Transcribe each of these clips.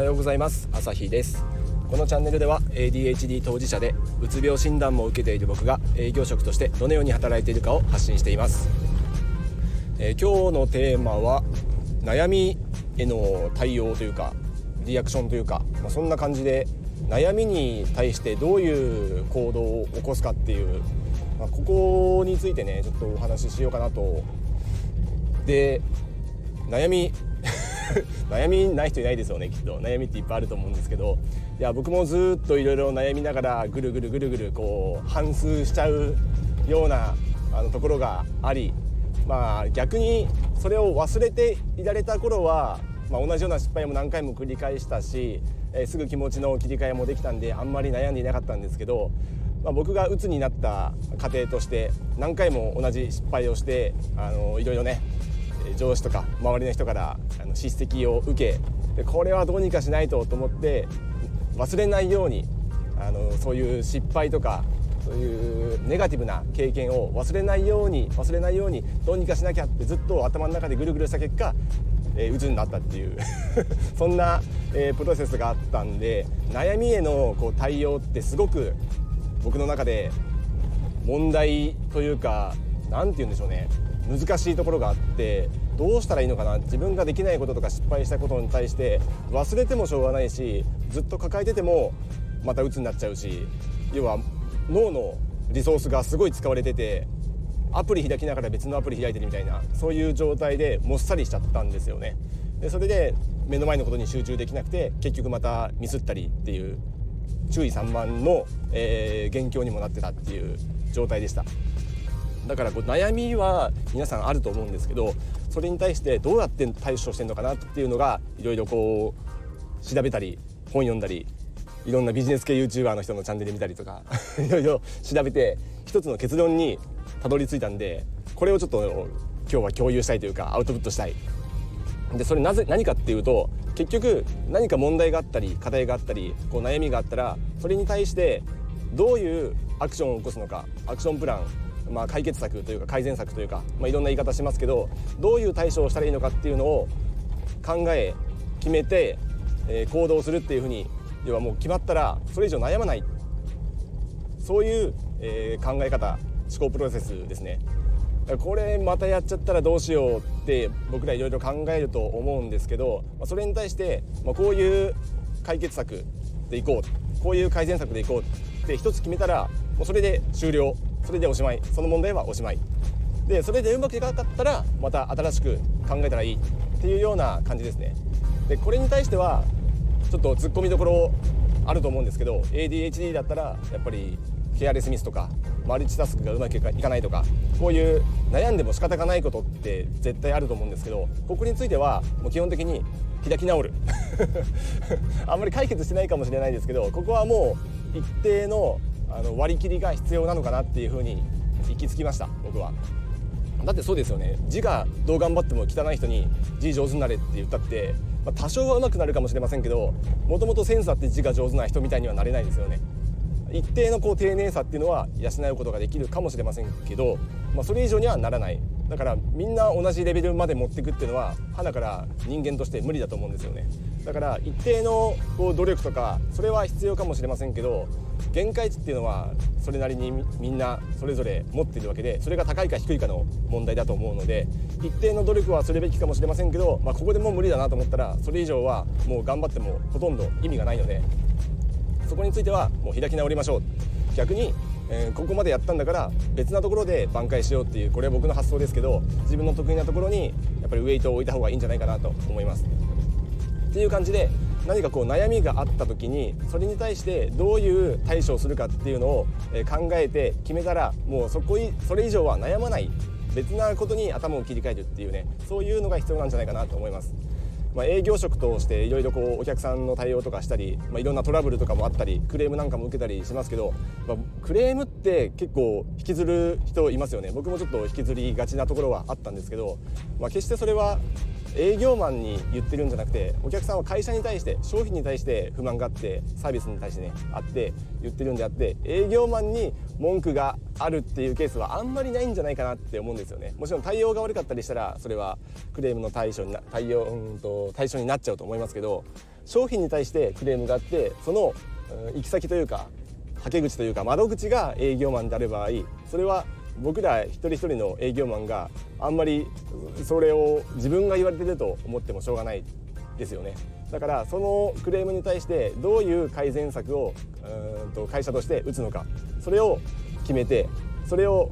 はようございます。朝日です。このチャンネルでは ADHD 当事者でうつ病診断も受けている僕が営業職としてどのように働いているかを発信しています、えー、今日のテーマは悩みへの対応というかリアクションというか、まあ、そんな感じで悩みに対してどういう行動を起こすかっていう、まあ、ここについてねちょっとお話ししようかなと。で悩み 悩みない人いないですよねきっと。悩みっていっぱいあると思うんですけど。いや僕もずっといろいろ悩みながらぐるぐるぐるぐるこう反芻しちゃうようなあのところがありまあ逆にそれを忘れていられた頃は、まあ、同じような失敗も何回も繰り返したし、えー、すぐ気持ちの切り替えもできたんであんまり悩んでいなかったんですけど、まあ、僕が鬱になった過程として何回も同じ失敗をしてあのいろいろね上司とか周りの人からあの叱責を受けでこれはどうにかしないとと思って忘れないようにあのそういう失敗とかそういうネガティブな経験を忘れないように忘れないようにどうにかしなきゃってずっと頭の中でぐるぐるした結果えー、鬱になったっていう そんな、えー、プロセスがあったんで悩みへのこう対応ってすごく僕の中で問題というか何て言うんでしょうね。難しいところがあってどうしたらいいのかな自分ができないこととか失敗したことに対して忘れてもしょうがないしずっと抱えててもまた鬱になっちゃうし要は脳のリソースがすごい使われててアプリ開きながら別のアプリ開いてるみたいなそういう状態でもっさりしちゃったんですよね。でそれで目の前のことに集中できなくて結局またミスったりっていう注意散漫の、えー、元凶にもなってたっていう状態でした。だからこう悩みは皆さんあると思うんですけどそれに対してどうやって対処してんのかなっていうのがいろいろこう調べたり本読んだりいろんなビジネス系 YouTuber の人のチャンネル見たりとか いろいろ調べて一つの結論にたどり着いたんでこれをちょっと今日は共有したいというかアウトプットしたい。でそれなぜ何かっていうと結局何か問題があったり課題があったりこう悩みがあったらそれに対してどういうアクションを起こすのかアクションプランまあ、解決策というか改善策というか、まあ、いろんな言い方しますけどどういう対処をしたらいいのかっていうのを考え決めて、えー、行動するっていうふうに要はもう決まったらそれ以上悩まないそういう、えー、考え方思考プロセスですね。これまたやっちゃったらどうしようって僕らいろいろ考えると思うんですけどそれに対して、まあ、こういう解決策でいこうこういう改善策でいこうって一つ決めたらもうそれで終了それでおしまい。その問題はおしまい。でそれでうまくいかなかったらまた新しく考えたらいいっていうような感じですね。でこれに対してはちょっと突っ込みどころあると思うんですけど ADHD だったらやっぱりケアレスミスとかマルチタスクがうまくいかないとかこういう悩んでも仕方がないことって絶対あると思うんですけどここについてはもう基本的に開き直る。あんまり解決してないかもしれないですけどここはもう一定のあの割り切りが必要なのかなっていうふうに行き着きました僕は。だってそうですよね字がどう頑張っても汚い人に字上手になれって言ったって、まあ、多少は上手くなるかもしれませんけどもともとセンスあって字が上手な人みたいにはなれないですよね。一定のこう丁寧さっていうのは養うことができるかもしれませんけど、まあ、それ以上にはならないだからみんな同じレベルまで持っていくっていうのは花から人間として無理だと思うんですよねだから一定のこう努力とかそれは必要かもしれませんけど限界値っていうのはそれなりにみんなそれぞれ持ってるわけでそれが高いか低いかの問題だと思うので一定の努力はするべきかもしれませんけど、まあ、ここでもう無理だなと思ったらそれ以上はもう頑張ってもほとんど意味がないのでそこについてはもう開き直りましょう逆にえー、ここまでやったんだから別なところで挽回しようっていうこれは僕の発想ですけど自分の得意なところにやっぱりウェイトを置いた方がいいんじゃないかなと思います。っていう感じで何かこう悩みがあった時にそれに対してどういう対処をするかっていうのを考えて決めたらもうそこそれ以上は悩まない別なことに頭を切り替えるっていうねそういうのが必要なんじゃないかなと思います。まあ、営業職としていろいろお客さんの対応とかしたり、まあ、いろんなトラブルとかもあったりクレームなんかも受けたりしますけど、まあ、クレームって結構引きずる人いますよね僕もちょっと引きずりがちなところはあったんですけど、まあ、決してそれは営業マンに言ってるんじゃなくてお客さんは会社に対して商品に対して不満があってサービスに対してねあって言ってるんであって営業マンに文句があるっていうケースはあんまりないんじゃないかなって思うんですよね。もちろん対応が悪かったりしたらそれはクレームの対象にな対応うんと対象になっちゃうと思いますけど商品に対してクレームがあってその、うん、行き先というかはけ口というか窓口が営業マンである場合それは僕ら一人一人の営業マンがあんまりそれを自分が言われてると思ってもしょうがないですよね。だからそのクレームに対してどういう改善策をうんと会社として打つのか。それを決めてそれを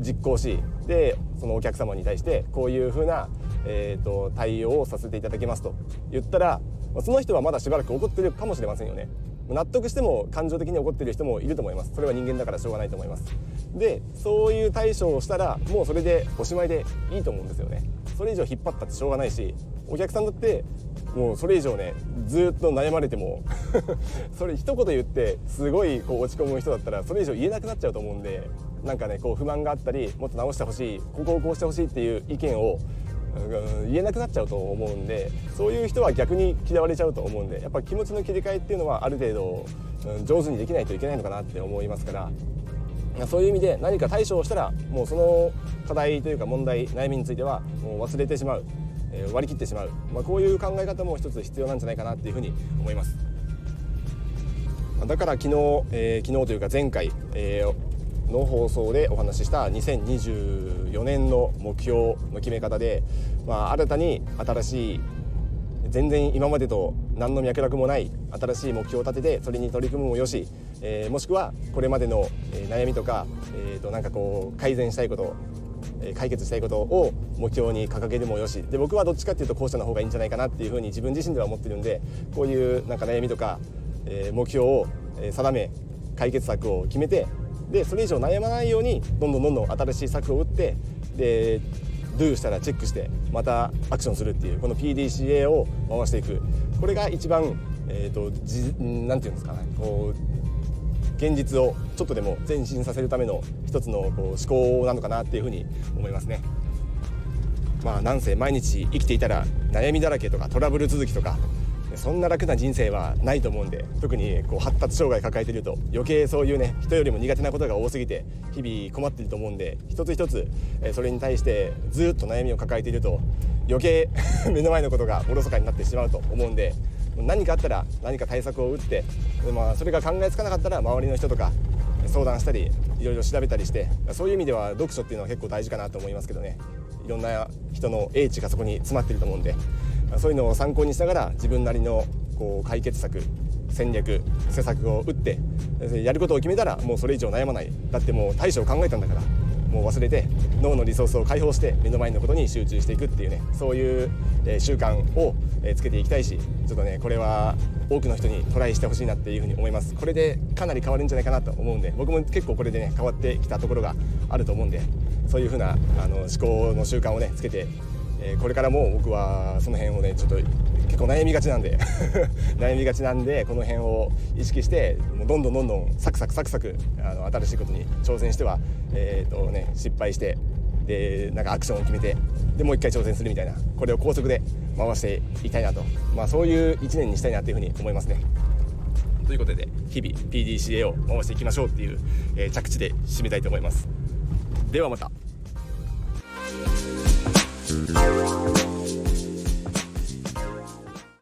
実行しでそのお客様に対してこういうふうな、えーと、対応をさせていただきますと言ったらその人はまだしばらく怒ってるかもしれませんよね。納得しても感情的に怒ってる人もいると思います。それは人間だからしょうがないと思います。でそういう対処をしたらもうそれでおしまいでいいと思うんですよね。それ以上引っ張ったってしょうがないしお客さんだってもうそれ以上ねずっと悩まれても それ一言言ってすごいこう落ち込む人だったらそれ以上言えなくなっちゃうと思うんでなんかねこう不満があったりもっと直してほしいここをこうしてほしいっていう意見を言えなくなっちゃうと思うんでそういう人は逆に嫌われちゃうと思うんでやっぱ気持ちの切り替えっていうのはある程度上手にできないといけないのかなって思いますからそういう意味で何か対処をしたらもうその課題というか問題悩みについてはもう忘れてしまう、え割り切ってしまう、まあ、こういう考え方も一つ必要なんじゃないかなっていうふうに思います。だから昨日、えー、昨日というか前回、えーの放送でお話しした2024年の目標の決め方で、まあ、新たに新しい全然今までと何の脈絡もない新しい目標を立ててそれに取り組むもよし、えー、もしくはこれまでの悩みとか、えー、となんかこう改善したいこと解決したいことを目標に掲げるもよし。で僕はどっちかっていうと後者の方がいいんじゃないかなっていうふうに自分自身では思ってるんでこういうなんか悩みとか、え目標を定め解決策を決めてでそれ以上悩まないようにどんどんどんどん新しい策を打ってで Do したらチェックしてまたアクションするっていうこの PDCA を回していくこれが一番えっ、ー、とじなんていうんですかねこう現実をちょっとでも前進させるための一つのこう思考なのかなっていうふうに思いますね。まあなんせ毎日生きていたら悩みだらけとかトラブル続きとかそんな楽な人生はないと思うんで特にこう発達障害抱えてると余計そういうね人よりも苦手なことが多すぎて日々困ってると思うんで一つ一つそれに対してずっと悩みを抱えていると余計 目の前のことがおろそかになってしまうと思うんで何かあったら何か対策を打って、まあ、それが考えつかなかったら周りの人とか相談したりいろいろ調べたりしてそういう意味では読書っていうのは結構大事かなと思いますけどね。いろんな人の英知がそこに詰まってると思うんでそういうのを参考にしながら自分なりのこう解決策戦略施策を打ってやることを決めたらもうそれ以上悩まない。だってもう対処を考えたんだからもう忘れて脳のリソースを解放して目の前のことに集中していくっていうねそういう習慣をつけていきたいしちょっとねこれは多くの人にトライしてほしいなっていうふうに思います。これでかなり変わるんじゃないかなと思うんで僕も結構これでね変わってきたところがあると思うんでそういうふうなあの思考の習慣をねつけてえー、これからも僕はその辺をねちょっと結構悩みがちなんで 悩みがちなんでこの辺を意識してもうどんどんどんどんサクサクサクサクあの新しいことに挑戦しては、えーとね、失敗してでなんかアクションを決めてでもう一回挑戦するみたいなこれを高速で回していきたいなと、まあ、そういう1年にしたいなというふうに思いますね。ということで日々 PDCA を回していきましょうっていう、えー、着地で締めたいと思います。ではまた。Bye.